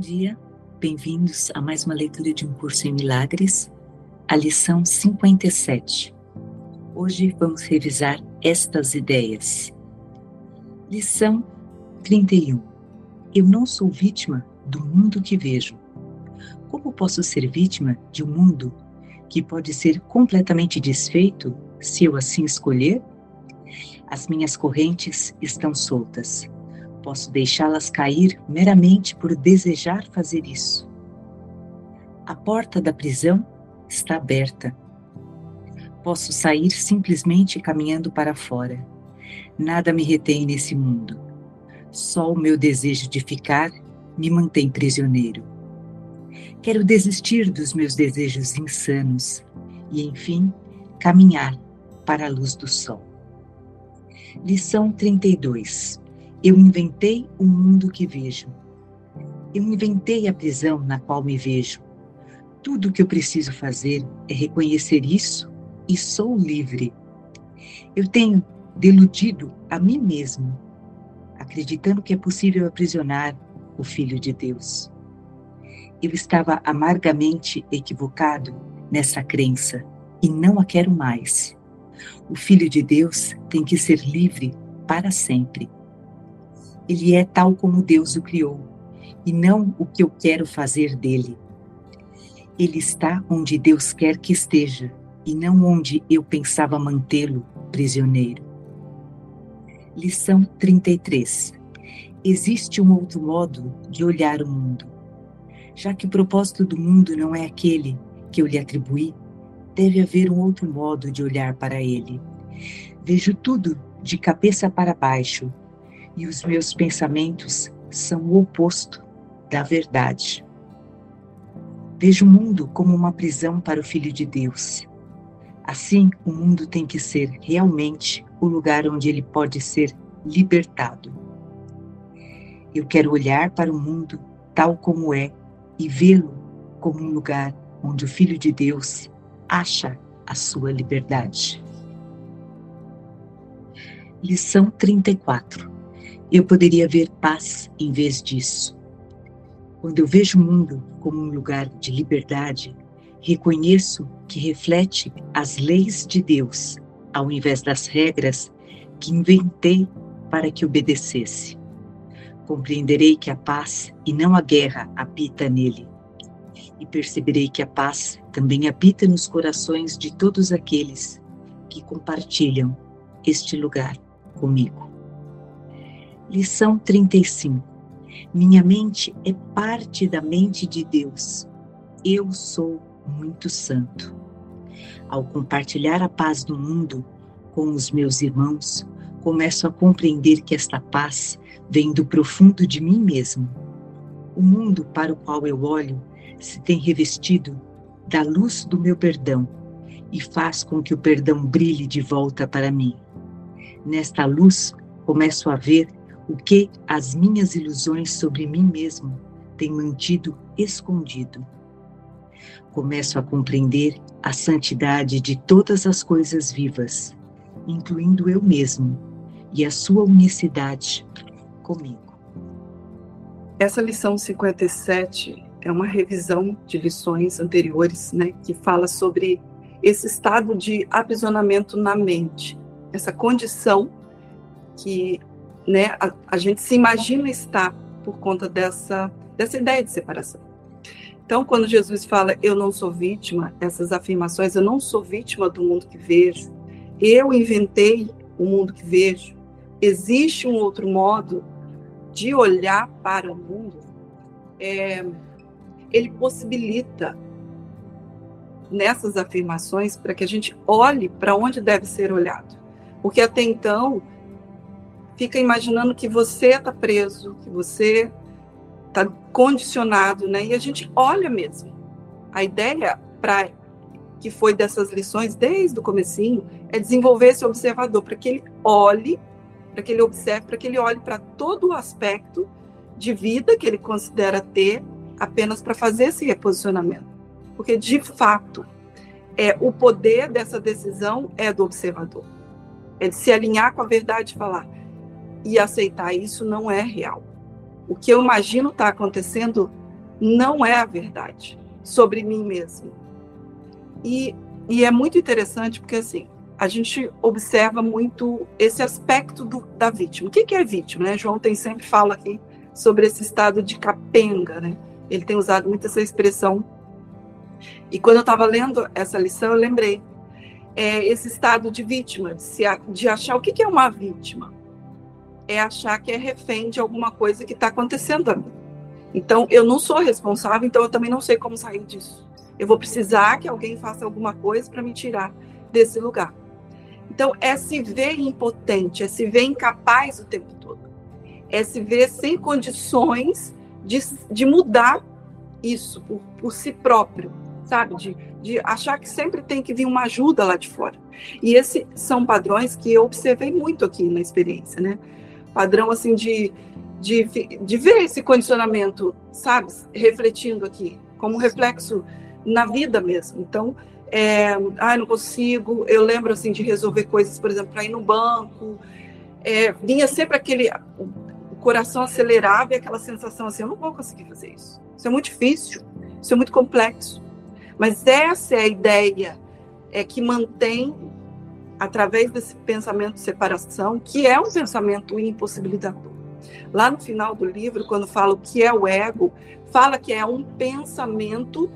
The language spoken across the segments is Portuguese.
Dia, bem-vindos a mais uma leitura de um curso em milagres, a lição 57. Hoje vamos revisar estas ideias. Lição 31. Eu não sou vítima do mundo que vejo. Como posso ser vítima de um mundo que pode ser completamente desfeito se eu assim escolher? As minhas correntes estão soltas Posso deixá-las cair meramente por desejar fazer isso. A porta da prisão está aberta. Posso sair simplesmente caminhando para fora. Nada me retém nesse mundo. Só o meu desejo de ficar me mantém prisioneiro. Quero desistir dos meus desejos insanos e, enfim, caminhar para a luz do sol. Lição 32 eu inventei o mundo que vejo. Eu inventei a prisão na qual me vejo. Tudo o que eu preciso fazer é reconhecer isso e sou livre. Eu tenho deludido a mim mesmo, acreditando que é possível aprisionar o Filho de Deus. Eu estava amargamente equivocado nessa crença e não a quero mais. O Filho de Deus tem que ser livre para sempre. Ele é tal como Deus o criou, e não o que eu quero fazer dele. Ele está onde Deus quer que esteja, e não onde eu pensava mantê-lo prisioneiro. Lição 33. Existe um outro modo de olhar o mundo. Já que o propósito do mundo não é aquele que eu lhe atribuí, deve haver um outro modo de olhar para ele. Vejo tudo de cabeça para baixo e os meus pensamentos são o oposto da verdade. Vejo o mundo como uma prisão para o Filho de Deus. Assim, o mundo tem que ser realmente o lugar onde ele pode ser libertado. Eu quero olhar para o mundo tal como é e vê-lo como um lugar onde o Filho de Deus acha a sua liberdade. Lição 34 eu poderia ver paz em vez disso. Quando eu vejo o mundo como um lugar de liberdade, reconheço que reflete as leis de Deus, ao invés das regras que inventei para que obedecesse. Compreenderei que a paz e não a guerra habita nele. E perceberei que a paz também habita nos corações de todos aqueles que compartilham este lugar comigo. Lição 35. Minha mente é parte da mente de Deus. Eu sou muito santo. Ao compartilhar a paz do mundo com os meus irmãos, começo a compreender que esta paz vem do profundo de mim mesmo. O mundo para o qual eu olho se tem revestido da luz do meu perdão e faz com que o perdão brilhe de volta para mim. Nesta luz, começo a ver o que as minhas ilusões sobre mim mesmo têm mantido escondido. Começo a compreender a santidade de todas as coisas vivas, incluindo eu mesmo, e a sua unicidade comigo. Essa lição 57 é uma revisão de lições anteriores, né, que fala sobre esse estado de aprisionamento na mente, essa condição que né, a, a gente se imagina estar por conta dessa, dessa ideia de separação. Então, quando Jesus fala, eu não sou vítima, essas afirmações, eu não sou vítima do mundo que vejo, eu inventei o mundo que vejo, existe um outro modo de olhar para o mundo, é, ele possibilita nessas afirmações para que a gente olhe para onde deve ser olhado. Porque até então fica imaginando que você está preso, que você está condicionado, né? E a gente olha mesmo. A ideia para que foi dessas lições desde o comecinho é desenvolver esse observador para que ele olhe, para que ele observe, para que ele olhe para todo o aspecto de vida que ele considera ter apenas para fazer esse reposicionamento. Porque de fato, é o poder dessa decisão é do observador. É de se alinhar com a verdade e falar: e aceitar isso não é real. o que eu imagino está acontecendo não é a verdade sobre mim mesmo. E, e é muito interessante porque, assim, a gente observa muito esse aspecto do, da vítima. O que, que é vítima? Né? João tem sempre fala aqui sobre esse estado de capenga, né? Ele tem usado muito essa expressão. E quando eu estava lendo essa lição, eu lembrei é, esse estado de vítima, de, se, de achar o que, que é uma vítima. É achar que é refém de alguma coisa que está acontecendo. Então, eu não sou responsável, então eu também não sei como sair disso. Eu vou precisar que alguém faça alguma coisa para me tirar desse lugar. Então, é se ver impotente, é se ver incapaz o tempo todo. É se ver sem condições de, de mudar isso por, por si próprio, sabe? De, de achar que sempre tem que vir uma ajuda lá de fora. E esses são padrões que eu observei muito aqui na experiência, né? Padrão, assim, de, de, de ver esse condicionamento, sabe? Refletindo aqui, como reflexo na vida mesmo. Então, é, ah, não consigo. Eu lembro assim de resolver coisas, por exemplo, para ir no banco. É, vinha sempre aquele o coração acelerava e aquela sensação assim, eu não vou conseguir fazer isso. Isso é muito difícil, isso é muito complexo. Mas essa é a ideia é que mantém através desse pensamento de separação, que é um pensamento impossibilitador. Lá no final do livro, quando fala o que é o ego, fala que é um pensamento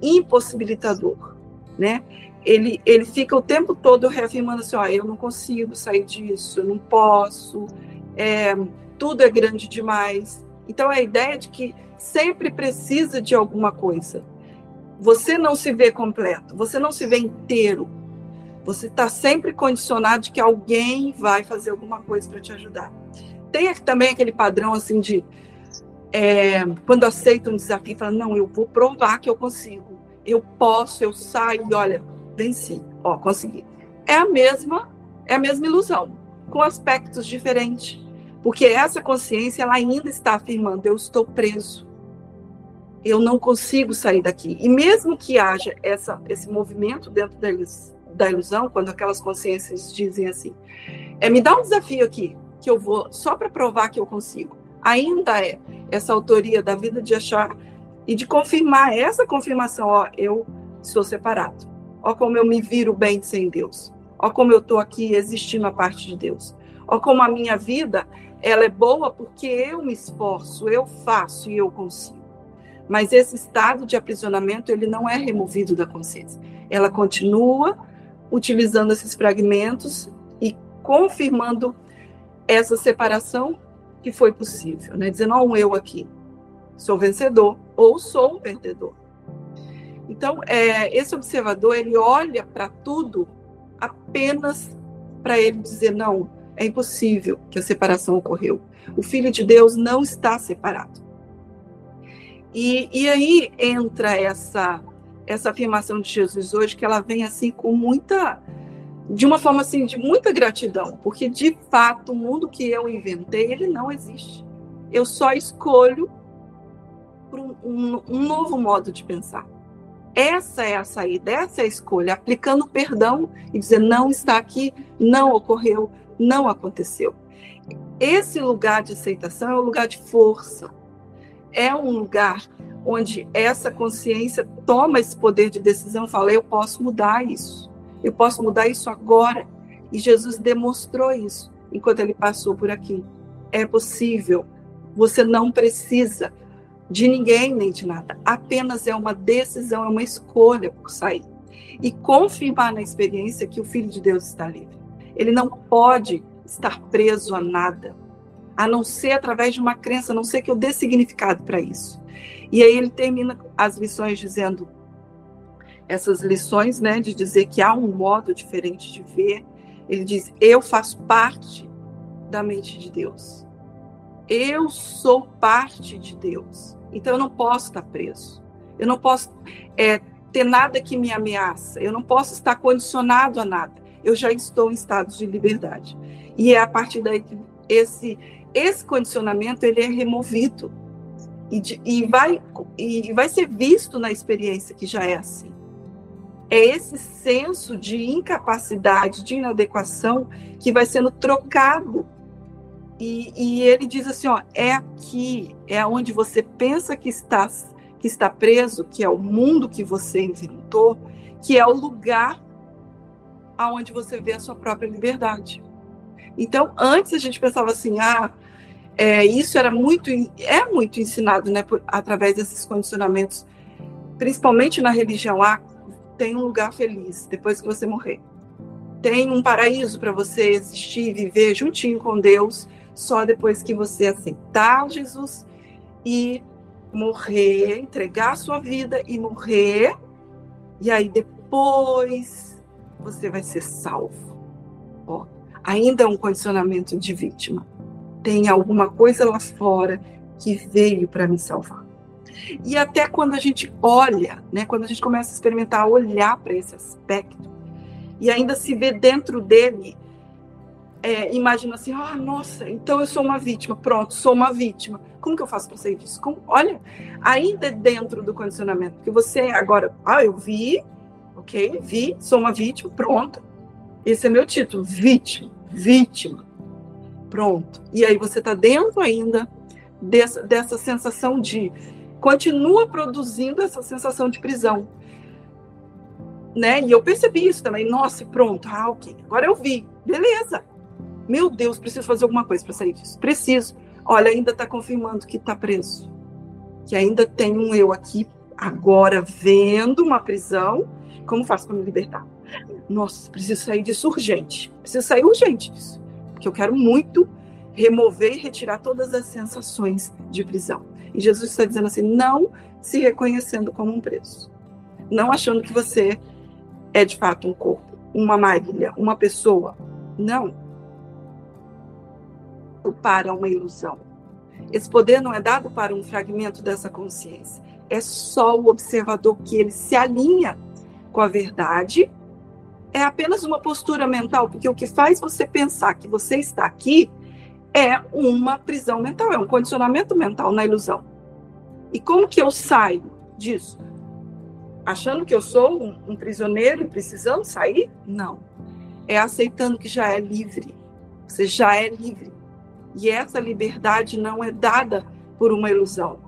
impossibilitador, né? Ele, ele fica o tempo todo reafirmando assim, ó, eu não consigo sair disso, eu não posso, é, tudo é grande demais. Então, a ideia de que sempre precisa de alguma coisa. Você não se vê completo, você não se vê inteiro. Você está sempre condicionado de que alguém vai fazer alguma coisa para te ajudar. Tem também aquele padrão assim de é, quando aceita um desafio, fala, não, eu vou provar que eu consigo. Eu posso, eu saio e olha, venci, ó, consegui. É a mesma, é a mesma ilusão, com aspectos diferentes. Porque essa consciência ela ainda está afirmando, eu estou preso. Eu não consigo sair daqui. E mesmo que haja essa, esse movimento dentro deles, da ilusão, quando aquelas consciências dizem assim, é me dá um desafio aqui, que eu vou só para provar que eu consigo. Ainda é essa autoria da vida de achar e de confirmar essa confirmação, ó, eu sou separado. Ó como eu me viro bem sem Deus. Ó como eu estou aqui existindo a parte de Deus. Ó como a minha vida, ela é boa porque eu me esforço, eu faço e eu consigo. Mas esse estado de aprisionamento, ele não é removido da consciência. Ela continua utilizando esses fragmentos e confirmando essa separação que foi possível, né? Dizendo, ó, um eu aqui, sou vencedor ou sou um perdedor. Então, é, esse observador, ele olha para tudo apenas para ele dizer, não, é impossível que a separação ocorreu. O Filho de Deus não está separado. E, e aí entra essa, essa afirmação de Jesus hoje, que ela vem assim com muita de uma forma assim de muita gratidão, porque de fato o mundo que eu inventei ele não existe. Eu só escolho um, um, novo modo de pensar. Essa é a saída, essa é a escolha, aplicando perdão e dizer não está aqui, não ocorreu, não aconteceu. Esse lugar de aceitação é um lugar de força. É um lugar onde essa consciência toma esse poder de decisão fala: eu posso mudar isso eu posso mudar isso agora. E Jesus demonstrou isso enquanto ele passou por aqui. É possível. Você não precisa de ninguém nem de nada. Apenas é uma decisão, é uma escolha por sair. E confirmar na experiência que o Filho de Deus está livre. Ele não pode estar preso a nada, a não ser através de uma crença, a não ser que eu dê significado para isso. E aí ele termina as lições dizendo: essas lições, né, de dizer que há um modo diferente de ver. Ele diz: Eu faço parte da mente de Deus. Eu sou parte de Deus. Então eu não posso estar preso. Eu não posso é, ter nada que me ameaça. Eu não posso estar condicionado a nada. Eu já estou em estado de liberdade. E é a partir daí que esse esse condicionamento ele é removido e, e vai e vai ser visto na experiência que já é assim é esse senso de incapacidade, de inadequação, que vai sendo trocado E, e, ele diz assim, ó, é aqui, é onde você pensa que está, que está preso, que é o mundo que você inventou, que é o lugar aonde você vê a sua própria liberdade. Então, antes a gente pensava assim, ah, é, isso era muito, é muito ensinado, né, por, através desses condicionamentos, principalmente na religião. Ah, tem um lugar feliz depois que você morrer. Tem um paraíso para você existir e viver juntinho com Deus só depois que você aceitar Jesus e morrer, entregar a sua vida e morrer. E aí depois você vai ser salvo. Ó, ainda é um condicionamento de vítima. Tem alguma coisa lá fora que veio para me salvar. E até quando a gente olha, né, quando a gente começa a experimentar, olhar para esse aspecto, e ainda se vê dentro dele, é, imagina assim, ah, nossa, então eu sou uma vítima, pronto, sou uma vítima. Como que eu faço para sair disso? Como? Olha, ainda dentro do condicionamento, porque você agora, ah, eu vi, ok, vi, sou uma vítima, pronto. Esse é meu título, vítima, vítima, pronto. E aí você está dentro ainda dessa, dessa sensação de continua produzindo essa sensação de prisão. Né? E eu percebi isso também. Nossa, pronto, ah, ok. Agora eu vi. Beleza. Meu Deus, preciso fazer alguma coisa para sair disso. Preciso. Olha, ainda está confirmando que está preso. Que ainda tem um eu aqui agora vendo uma prisão. Como faço para me libertar? Nossa, preciso sair disso urgente. Preciso sair urgente disso. Porque eu quero muito remover e retirar todas as sensações de prisão. E Jesus está dizendo assim: não se reconhecendo como um preso, não achando que você é de fato um corpo, uma Marília, uma pessoa. Não. Para uma ilusão. Esse poder não é dado para um fragmento dessa consciência. É só o observador que ele se alinha com a verdade. É apenas uma postura mental, porque o que faz você pensar que você está aqui é uma prisão mental, é um condicionamento mental na ilusão. E como que eu saio disso? Achando que eu sou um, um prisioneiro e precisando sair? Não. É aceitando que já é livre. Você já é livre. E essa liberdade não é dada por uma ilusão.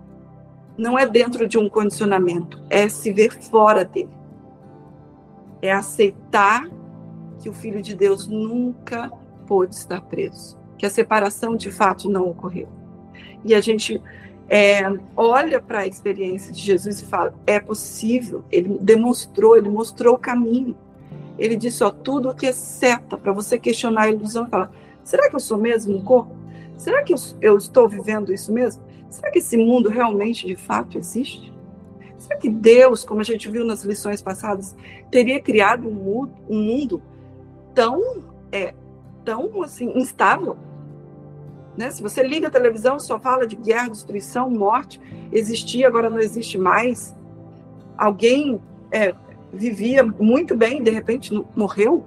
Não é dentro de um condicionamento. É se ver fora dele. É aceitar que o Filho de Deus nunca pôde estar preso que a separação de fato não ocorreu. E a gente é, olha para a experiência de Jesus e fala: é possível. Ele demonstrou, ele mostrou o caminho. Ele disse: ó, tudo o que é seta para você questionar a ilusão e falar: será que eu sou mesmo um corpo? Será que eu, eu estou vivendo isso mesmo? Será que esse mundo realmente de fato existe? Será que Deus, como a gente viu nas lições passadas, teria criado um mundo, um mundo tão é, tão assim instável. Né? Se você liga a televisão, só fala de guerra, destruição, morte. Existia, agora não existe mais. Alguém é, vivia muito bem, de repente morreu.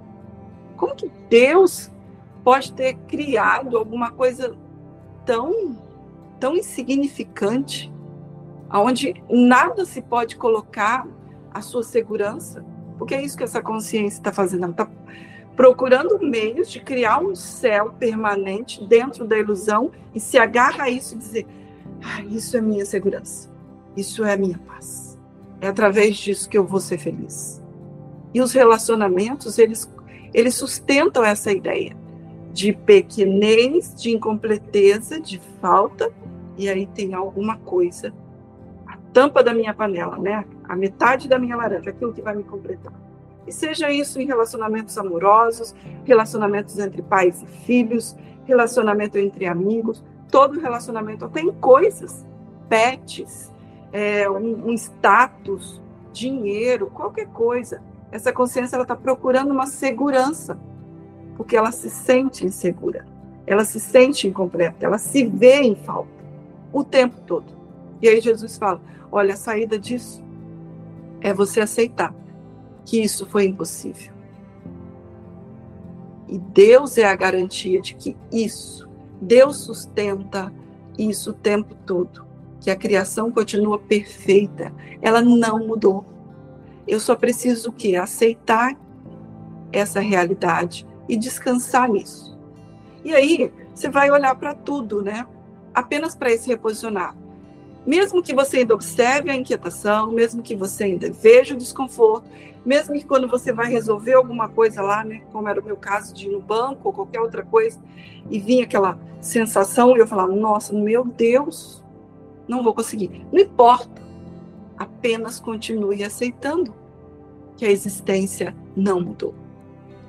Como que Deus pode ter criado alguma coisa tão, tão insignificante, aonde nada se pode colocar a sua segurança? Porque é isso que essa consciência está fazendo. Está procurando meios de criar um céu permanente dentro da ilusão e se agarra a isso e dizer: ah, isso é minha segurança, isso é minha paz. É através disso que eu vou ser feliz. E os relacionamentos, eles, eles sustentam essa ideia de pequenez, de incompleteza, de falta, e aí tem alguma coisa, tampa da minha panela, né? A metade da minha laranja, aquilo que vai me completar. E seja isso em relacionamentos amorosos, relacionamentos entre pais e filhos, relacionamento entre amigos, todo relacionamento, até em coisas, pets, é, um, um, status, dinheiro, qualquer coisa. Essa consciência ela está procurando uma segurança, porque ela se sente insegura, ela se sente incompleta, ela se vê em falta o tempo todo. E aí Jesus fala: olha, a saída disso é você aceitar que isso foi impossível. E Deus é a garantia de que isso, Deus sustenta isso o tempo todo, que a criação continua perfeita, ela não mudou. Eu só preciso o quê? Aceitar essa realidade e descansar nisso. E aí, você vai olhar para tudo, né? Apenas para esse reposicionar. Mesmo que você ainda observe a inquietação, mesmo que você ainda veja o desconforto, mesmo que quando você vai resolver alguma coisa lá, né, como era o meu caso de ir no banco ou qualquer outra coisa, e vinha aquela sensação e eu falava, nossa, meu Deus, não vou conseguir. Não importa, apenas continue aceitando que a existência não mudou.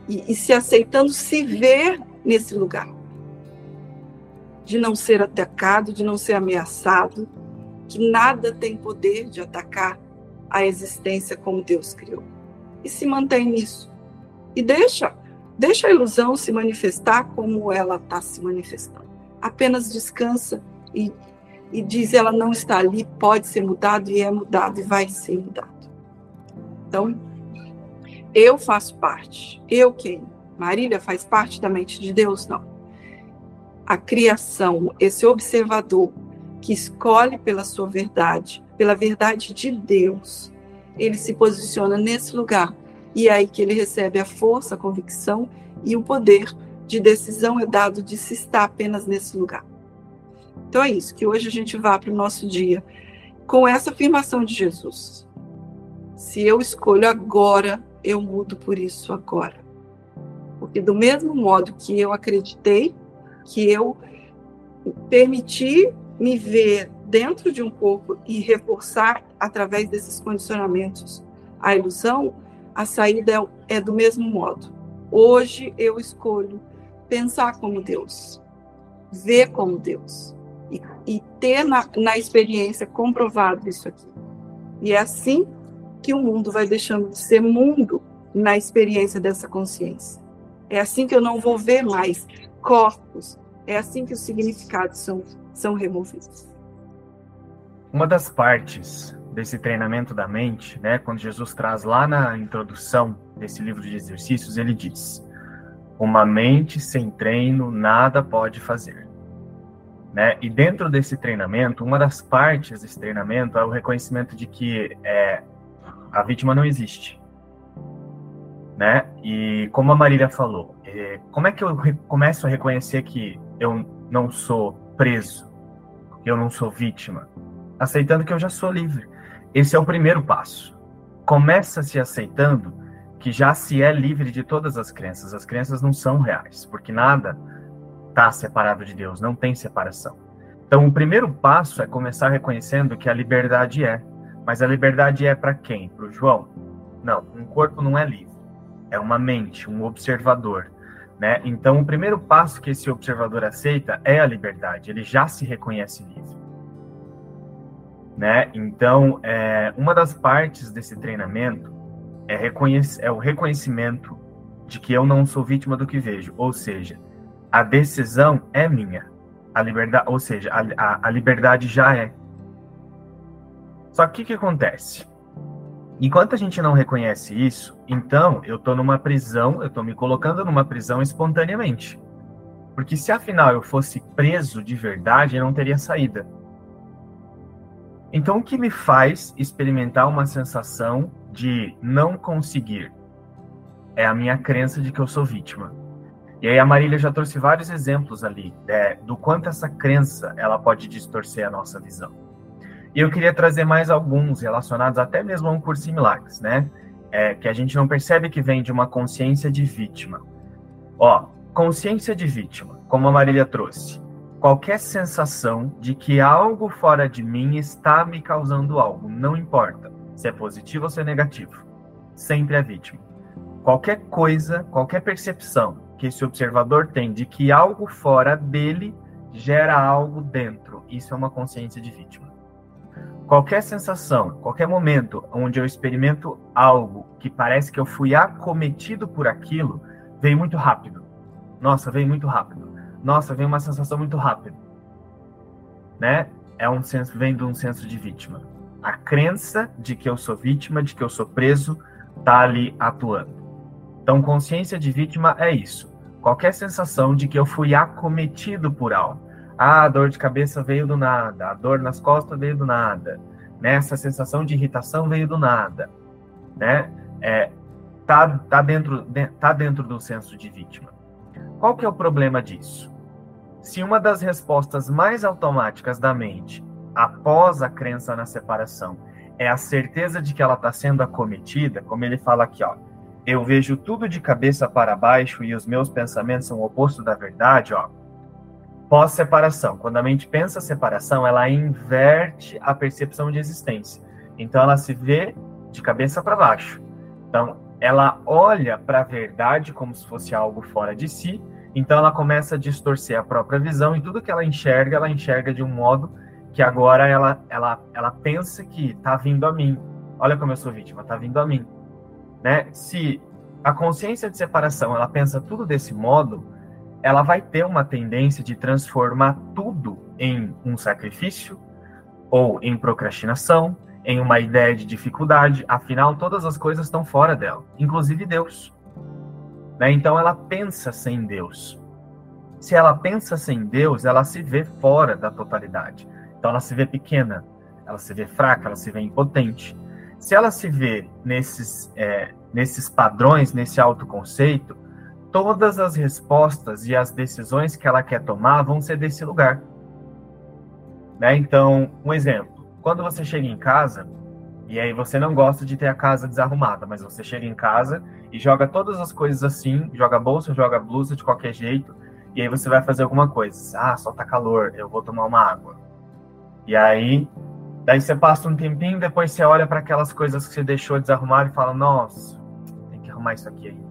E, e se aceitando se ver nesse lugar. De não ser atacado, de não ser ameaçado, que nada tem poder de atacar a existência como Deus criou. E se mantém nisso. E deixa, deixa a ilusão se manifestar como ela está se manifestando. Apenas descansa e, e diz ela não está ali, pode ser mudado e é mudado e vai ser mudado. Então, eu faço parte. Eu quem? Marília faz parte da mente de Deus? Não. A criação, esse observador que escolhe pela sua verdade, pela verdade de Deus, ele se posiciona nesse lugar. E é aí que ele recebe a força, a convicção e o poder de decisão é dado de se estar apenas nesse lugar. Então é isso, que hoje a gente vá para o nosso dia com essa afirmação de Jesus. Se eu escolho agora, eu mudo por isso agora. Porque do mesmo modo que eu acreditei, que eu permiti me ver dentro de um corpo e reforçar através desses condicionamentos a ilusão, a saída é, do mesmo modo. Hoje eu escolho pensar como Deus, ver como Deus e, e ter na, na experiência comprovado isso aqui. E é assim que o mundo vai deixando de ser mundo na experiência dessa consciência. É assim que eu não vou ver mais corpos. É assim que os significados são, são removidos. Uma das partes desse treinamento da mente, né, quando Jesus traz lá na introdução desse livro de exercícios, ele diz: Uma mente sem treino nada pode fazer. Né? E dentro desse treinamento, uma das partes desse treinamento é o reconhecimento de que é, a vítima não existe. Né? E como a Marília falou, é, como é que eu começo a reconhecer que eu não sou preso, eu não sou vítima? Aceitando que eu já sou livre. Esse é o primeiro passo. Começa se aceitando que já se é livre de todas as crenças. As crenças não são reais, porque nada está separado de Deus, não tem separação. Então, o primeiro passo é começar reconhecendo que a liberdade é. Mas a liberdade é para quem? Para o João? Não, um corpo não é livre. É uma mente, um observador. Né? Então, o primeiro passo que esse observador aceita é a liberdade. Ele já se reconhece livre. Né? Então, é, uma das partes desse treinamento é, é o reconhecimento de que eu não sou vítima do que vejo. Ou seja, a decisão é minha. A liberdade, ou seja, a, a, a liberdade já é. Só que o que acontece? Enquanto a gente não reconhece isso, então eu estou numa prisão, eu estou me colocando numa prisão espontaneamente. Porque se afinal eu fosse preso de verdade, eu não teria saída. Então o que me faz experimentar uma sensação de não conseguir é a minha crença de que eu sou vítima. E aí a Marília já trouxe vários exemplos ali é, do quanto essa crença ela pode distorcer a nossa visão. E eu queria trazer mais alguns relacionados até mesmo a um curso em milagres, né? É, que a gente não percebe que vem de uma consciência de vítima. Ó, consciência de vítima, como a Marília trouxe. Qualquer sensação de que algo fora de mim está me causando algo, não importa se é positivo ou se é negativo. Sempre é vítima. Qualquer coisa, qualquer percepção que esse observador tem de que algo fora dele gera algo dentro. Isso é uma consciência de vítima. Qualquer sensação, qualquer momento onde eu experimento algo que parece que eu fui acometido por aquilo, vem muito rápido. Nossa, vem muito rápido. Nossa, vem uma sensação muito rápida. Né? É um senso, vem de um senso de vítima. A crença de que eu sou vítima, de que eu sou preso, tá ali atuando. Então, consciência de vítima é isso. Qualquer sensação de que eu fui acometido por algo. Ah, a dor de cabeça veio do nada, a dor nas costas veio do nada, né? Essa sensação de irritação veio do nada, né? É, tá, tá, dentro, tá dentro do senso de vítima. Qual que é o problema disso? se uma das respostas mais automáticas da mente, após a crença na separação, é a certeza de que ela está sendo acometida, como ele fala aqui, ó, eu vejo tudo de cabeça para baixo e os meus pensamentos são o oposto da verdade, ó. Pós-separação, quando a mente pensa separação, ela inverte a percepção de existência. Então ela se vê de cabeça para baixo. Então ela olha para a verdade como se fosse algo fora de si. Então ela começa a distorcer a própria visão e tudo que ela enxerga, ela enxerga de um modo que agora ela ela ela pensa que está vindo a mim. Olha como eu sou vítima, está vindo a mim né? Se a consciência de separação ela pensa tudo desse modo, ela vai ter uma tendência de transformar tudo em um sacrifício ou em procrastinação, em uma ideia de dificuldade. Afinal, todas as coisas estão fora dela, inclusive Deus. Né? Então, ela pensa sem Deus. Se ela pensa sem Deus, ela se vê fora da totalidade. Então, ela se vê pequena, ela se vê fraca, ela se vê impotente. Se ela se vê nesses, é, nesses padrões, nesse autoconceito, todas as respostas e as decisões que ela quer tomar vão ser desse lugar. Né? Então, um exemplo: quando você chega em casa, e aí você não gosta de ter a casa desarrumada, mas você chega em casa e joga todas as coisas assim, joga bolsa, joga blusa de qualquer jeito, e aí você vai fazer alguma coisa. Ah, só tá calor, eu vou tomar uma água. E aí Daí você passa um tempinho, depois você olha para aquelas coisas que você deixou desarrumar e fala: Nossa, tem que arrumar isso aqui ainda.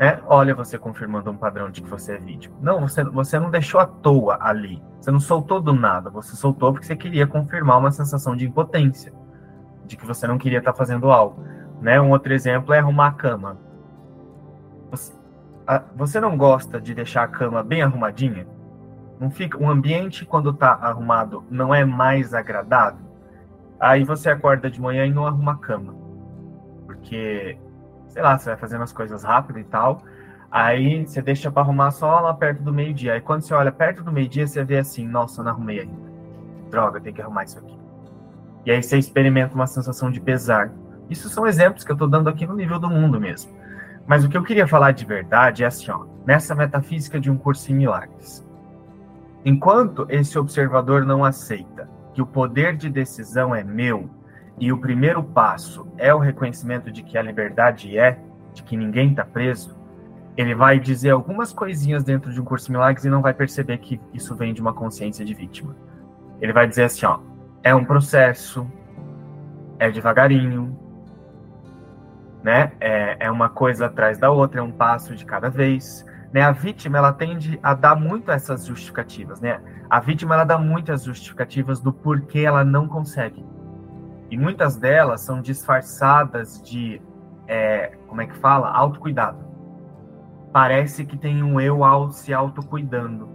É, olha você confirmando um padrão de que você é vítima. Não, você, você não deixou à toa ali. Você não soltou do nada. Você soltou porque você queria confirmar uma sensação de impotência, de que você não queria estar fazendo algo. Né? Um outro exemplo é arrumar a cama. Você, a, você não gosta de deixar a cama bem arrumadinha? Não fica, o ambiente quando está arrumado não é mais agradável. Aí você acorda de manhã e não arruma a cama. Porque, sei lá, você vai fazendo as coisas rápido e tal. Aí você deixa para arrumar só lá perto do meio-dia. Aí quando você olha perto do meio-dia, você vê assim, nossa, não arrumei ainda. Droga, tem que arrumar isso aqui. E aí você experimenta uma sensação de pesar. Isso são exemplos que eu estou dando aqui no nível do mundo mesmo. Mas o que eu queria falar de verdade é assim, ó, nessa metafísica de um curso em milagres. Enquanto esse observador não aceita que o poder de decisão é meu e o primeiro passo é o reconhecimento de que a liberdade é, de que ninguém está preso, ele vai dizer algumas coisinhas dentro de um curso de milagres e não vai perceber que isso vem de uma consciência de vítima. Ele vai dizer assim, ó, é um processo, é devagarinho, né? É, é uma coisa atrás da outra, é um passo de cada vez. Né, a vítima ela tende a dar muito essas justificativas, né? A vítima ela dá muitas justificativas do porquê ela não consegue. E muitas delas são disfarçadas de, é, como é que fala? Autocuidado. Parece que tem um eu ao se autocuidando.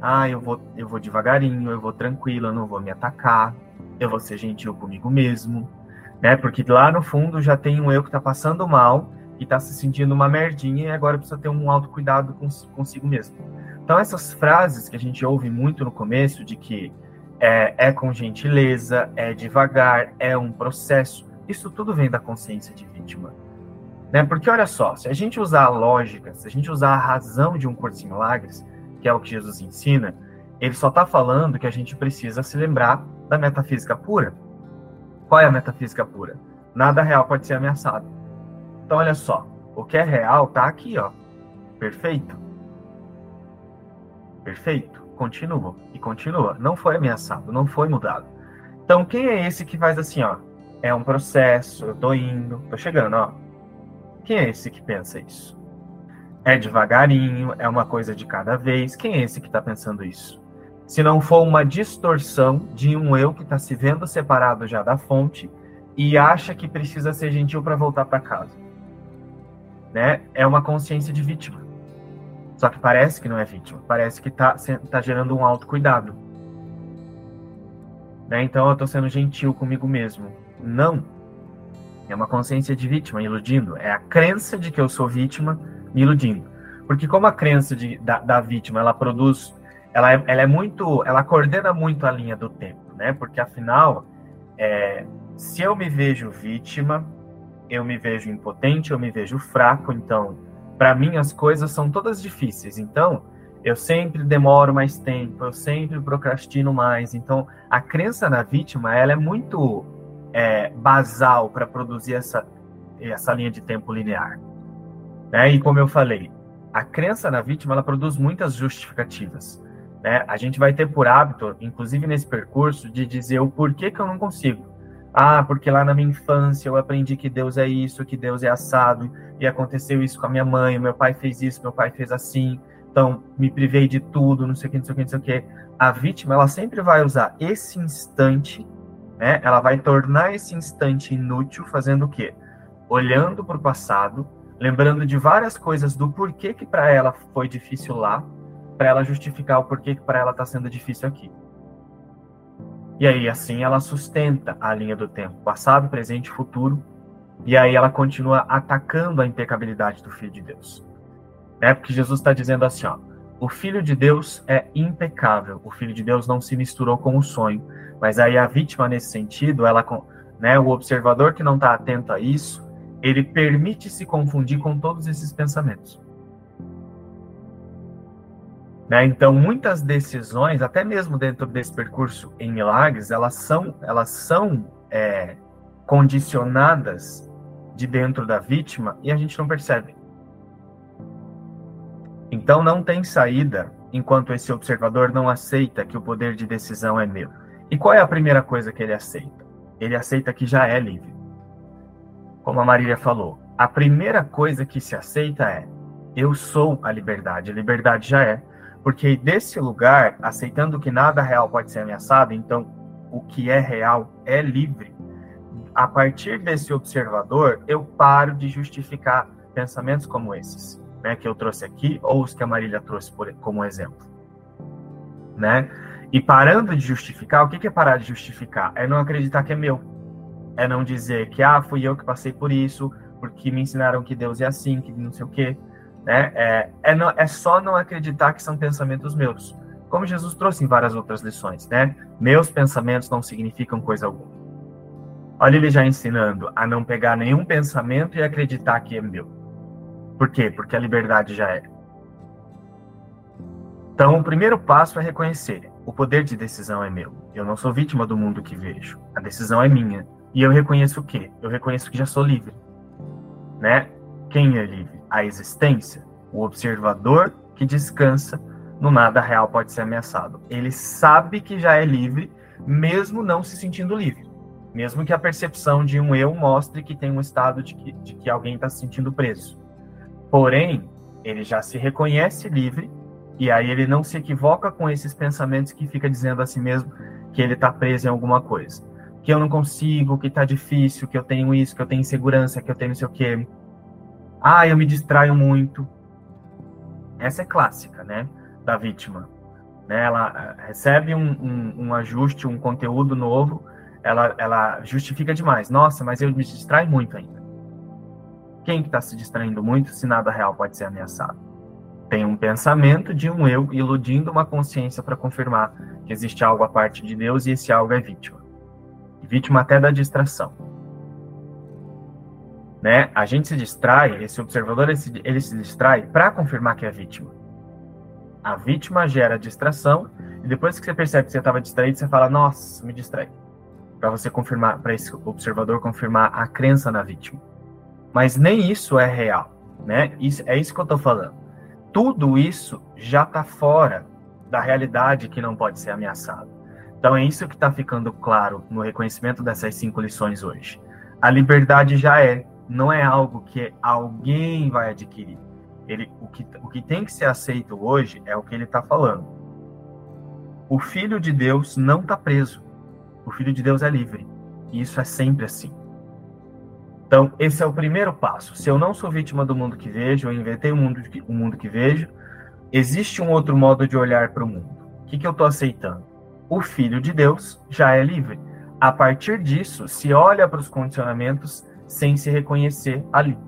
Ah, eu vou, eu vou devagarinho, eu vou tranquilo, eu não vou me atacar, eu vou ser gentil comigo mesmo, né? Porque lá no fundo já tem um eu que está passando mal e está se sentindo uma merdinha e agora precisa ter um autocuidado cons consigo mesmo. Então, essas frases que a gente ouve muito no começo, de que é, é com gentileza, é devagar, é um processo, isso tudo vem da consciência de vítima. Né? Porque olha só, se a gente usar a lógica, se a gente usar a razão de um curso em milagres, que é o que Jesus ensina, ele só está falando que a gente precisa se lembrar da metafísica pura. Qual é a metafísica pura? Nada real pode ser ameaçado. Então, olha só, o que é real tá aqui, ó. Perfeito? Perfeito. Continua e continua. Não foi ameaçado, não foi mudado. Então, quem é esse que faz assim, ó? É um processo, eu tô indo, tô chegando, ó. Quem é esse que pensa isso? É devagarinho, é uma coisa de cada vez. Quem é esse que está pensando isso? Se não for uma distorção de um eu que está se vendo separado já da fonte e acha que precisa ser gentil para voltar para casa né, é uma consciência de vítima. Só que parece que não é vítima, parece que está tá gerando um autocuidado. Né? Então eu estou sendo gentil comigo mesmo. Não. É uma consciência de vítima iludindo. É a crença de que eu sou vítima me iludindo. Porque como a crença de, da, da vítima ela produz, ela é, ela é muito, ela coordena muito a linha do tempo, né? Porque afinal, é, se eu me vejo vítima, eu me vejo impotente, eu me vejo fraco, então, para mim as coisas são todas difíceis. Então, eu sempre demoro mais tempo, eu sempre procrastino mais. Então, a crença na vítima, ela é muito é, basal para produzir essa, essa linha de tempo linear. Né? E como eu falei, a crença na vítima, ela produz muitas justificativas. Né? A gente vai ter por hábito, inclusive nesse percurso, de dizer o porquê que eu não consigo. Ah, porque lá na minha infância eu aprendi que Deus é isso, que Deus é assado, e aconteceu isso com a minha mãe, meu pai fez isso, meu pai fez assim, então me privei de tudo, não sei o que, não sei o que, não sei o que. A vítima, ela sempre vai usar esse instante, né? Ela vai tornar esse instante inútil fazendo o quê? Olhando para o passado, lembrando de várias coisas do porquê que para ela foi difícil lá, para ela justificar o porquê que para ela está sendo difícil aqui. E aí, assim, ela sustenta a linha do tempo, passado, presente futuro, e aí ela continua atacando a impecabilidade do Filho de Deus. É porque Jesus está dizendo assim, ó, o Filho de Deus é impecável, o Filho de Deus não se misturou com o sonho, mas aí a vítima nesse sentido, ela, né, o observador que não está atento a isso, ele permite se confundir com todos esses pensamentos. Né? Então, muitas decisões, até mesmo dentro desse percurso em milagres, elas são, elas são é, condicionadas de dentro da vítima e a gente não percebe. Então, não tem saída enquanto esse observador não aceita que o poder de decisão é meu. E qual é a primeira coisa que ele aceita? Ele aceita que já é livre. Como a Marília falou, a primeira coisa que se aceita é: eu sou a liberdade. A liberdade já é porque desse lugar, aceitando que nada real pode ser ameaçado, então o que é real é livre. A partir desse observador, eu paro de justificar pensamentos como esses, né, que eu trouxe aqui, ou os que a Marília trouxe por, como exemplo, né? E parando de justificar, o que é parar de justificar? É não acreditar que é meu. É não dizer que, ah, fui eu que passei por isso, porque me ensinaram que Deus é assim, que não sei o quê. Né? É, é, não, é só não acreditar que são pensamentos meus. Como Jesus trouxe em várias outras lições, né? Meus pensamentos não significam coisa alguma. Olha ele já ensinando a não pegar nenhum pensamento e acreditar que é meu. Por quê? Porque a liberdade já é. Então, o primeiro passo é reconhecer: o poder de decisão é meu. Eu não sou vítima do mundo que vejo. A decisão é minha. E eu reconheço o quê? Eu reconheço que já sou livre. Né? Quem é livre? A existência. O observador que descansa no nada real pode ser ameaçado. Ele sabe que já é livre, mesmo não se sentindo livre. Mesmo que a percepção de um eu mostre que tem um estado de que, de que alguém está se sentindo preso. Porém, ele já se reconhece livre e aí ele não se equivoca com esses pensamentos que fica dizendo a si mesmo que ele está preso em alguma coisa. Que eu não consigo, que está difícil, que eu tenho isso, que eu tenho insegurança, que eu tenho não sei o quê. Ah, eu me distraio muito. Essa é clássica, né? Da vítima. Né? Ela eh, recebe um, um, um ajuste, um conteúdo novo, ela, ela justifica demais. Nossa, mas eu me distraio muito ainda. Quem que está se distraindo muito se nada real pode ser ameaçado? Tem um pensamento de um eu iludindo uma consciência para confirmar que existe algo à parte de Deus e esse algo é vítima. Vítima até da distração né? A gente se distrai, esse observador ele se, ele se distrai para confirmar que é vítima. A vítima gera distração e depois que você percebe que você estava distraído, você fala: "Nossa, me distrai". Para você confirmar, para esse observador confirmar a crença na vítima. Mas nem isso é real, né? Isso é isso que eu estou falando. Tudo isso já está fora da realidade que não pode ser ameaçado. Então é isso que está ficando claro no reconhecimento dessas cinco lições hoje. A liberdade já é, não é algo que alguém vai adquirir. Ele, o, que, o que tem que ser aceito hoje é o que ele está falando. O Filho de Deus não está preso. O Filho de Deus é livre. E isso é sempre assim. Então, esse é o primeiro passo. Se eu não sou vítima do mundo que vejo, eu inventei o mundo, o mundo que vejo, existe um outro modo de olhar para o mundo. O que, que eu estou aceitando? O Filho de Deus já é livre. A partir disso, se olha para os condicionamentos sem se reconhecer ali.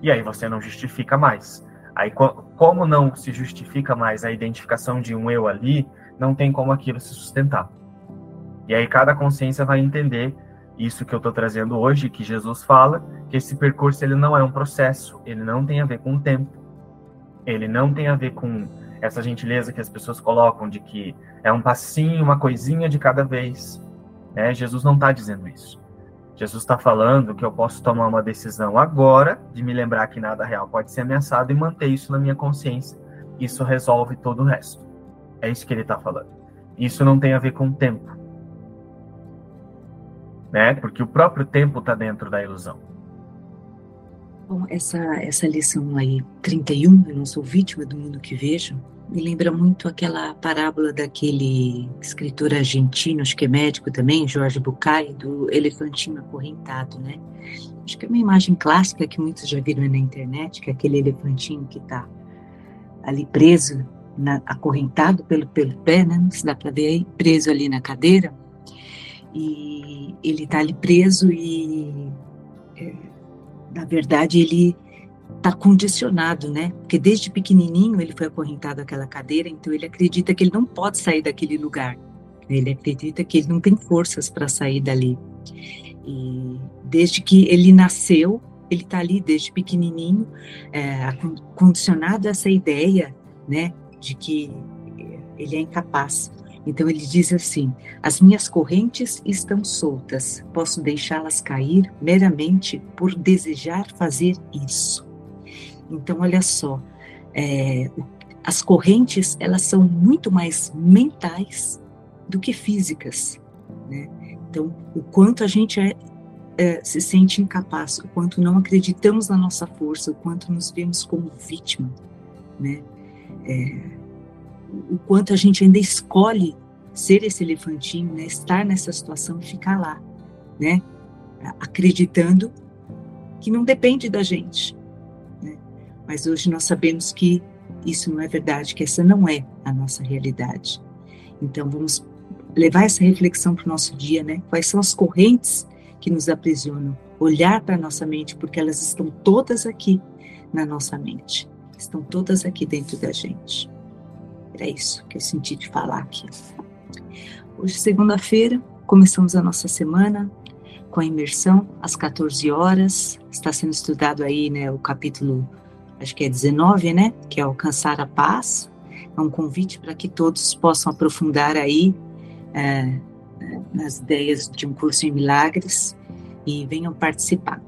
E aí você não justifica mais. Aí, como não se justifica mais a identificação de um eu ali, não tem como aquilo se sustentar. E aí cada consciência vai entender isso que eu estou trazendo hoje, que Jesus fala, que esse percurso ele não é um processo, ele não tem a ver com o tempo, ele não tem a ver com essa gentileza que as pessoas colocam de que é um passinho, uma coisinha de cada vez. Né? Jesus não está dizendo isso. Jesus está falando que eu posso tomar uma decisão agora de me lembrar que nada real pode ser ameaçado e manter isso na minha consciência. Isso resolve todo o resto. É isso que ele está falando. Isso não tem a ver com o tempo. Né? Porque o próprio tempo está dentro da ilusão. Bom, essa, essa lição aí, 31, eu não sou vítima do mundo que vejo, me lembra muito aquela parábola daquele escritor argentino, acho que é médico também, Jorge Bucay, do elefantinho acorrentado, né? Acho que é uma imagem clássica que muitos já viram na internet, que é aquele elefantinho que está ali preso, na, acorrentado pelo, pelo pé, né? Não se dá para ver aí, preso ali na cadeira. E ele está ali preso e é, na verdade, ele está condicionado, né? Porque desde pequenininho ele foi acorrentado àquela cadeira, então ele acredita que ele não pode sair daquele lugar. Ele acredita que ele não tem forças para sair dali. E desde que ele nasceu, ele está ali desde pequenininho, é, condicionado a essa ideia, né, de que ele é incapaz. Então ele diz assim: As minhas correntes estão soltas, posso deixá-las cair meramente por desejar fazer isso. Então, olha só, é, as correntes elas são muito mais mentais do que físicas. Né? Então, o quanto a gente é, é, se sente incapaz, o quanto não acreditamos na nossa força, o quanto nos vemos como vítima, né? É, o quanto a gente ainda escolhe ser esse elefantinho, né? estar nessa situação e ficar lá, né? acreditando que não depende da gente. Né? Mas hoje nós sabemos que isso não é verdade, que essa não é a nossa realidade. Então vamos levar essa reflexão para o nosso dia, né? Quais são as correntes que nos aprisionam? Olhar para a nossa mente, porque elas estão todas aqui na nossa mente, estão todas aqui dentro da gente. Era isso que eu senti de falar aqui. Hoje, segunda-feira, começamos a nossa semana com a imersão às 14 horas. Está sendo estudado aí, né, o capítulo, acho que é 19, né, que é alcançar a paz. É um convite para que todos possam aprofundar aí é, nas ideias de um curso em milagres e venham participar.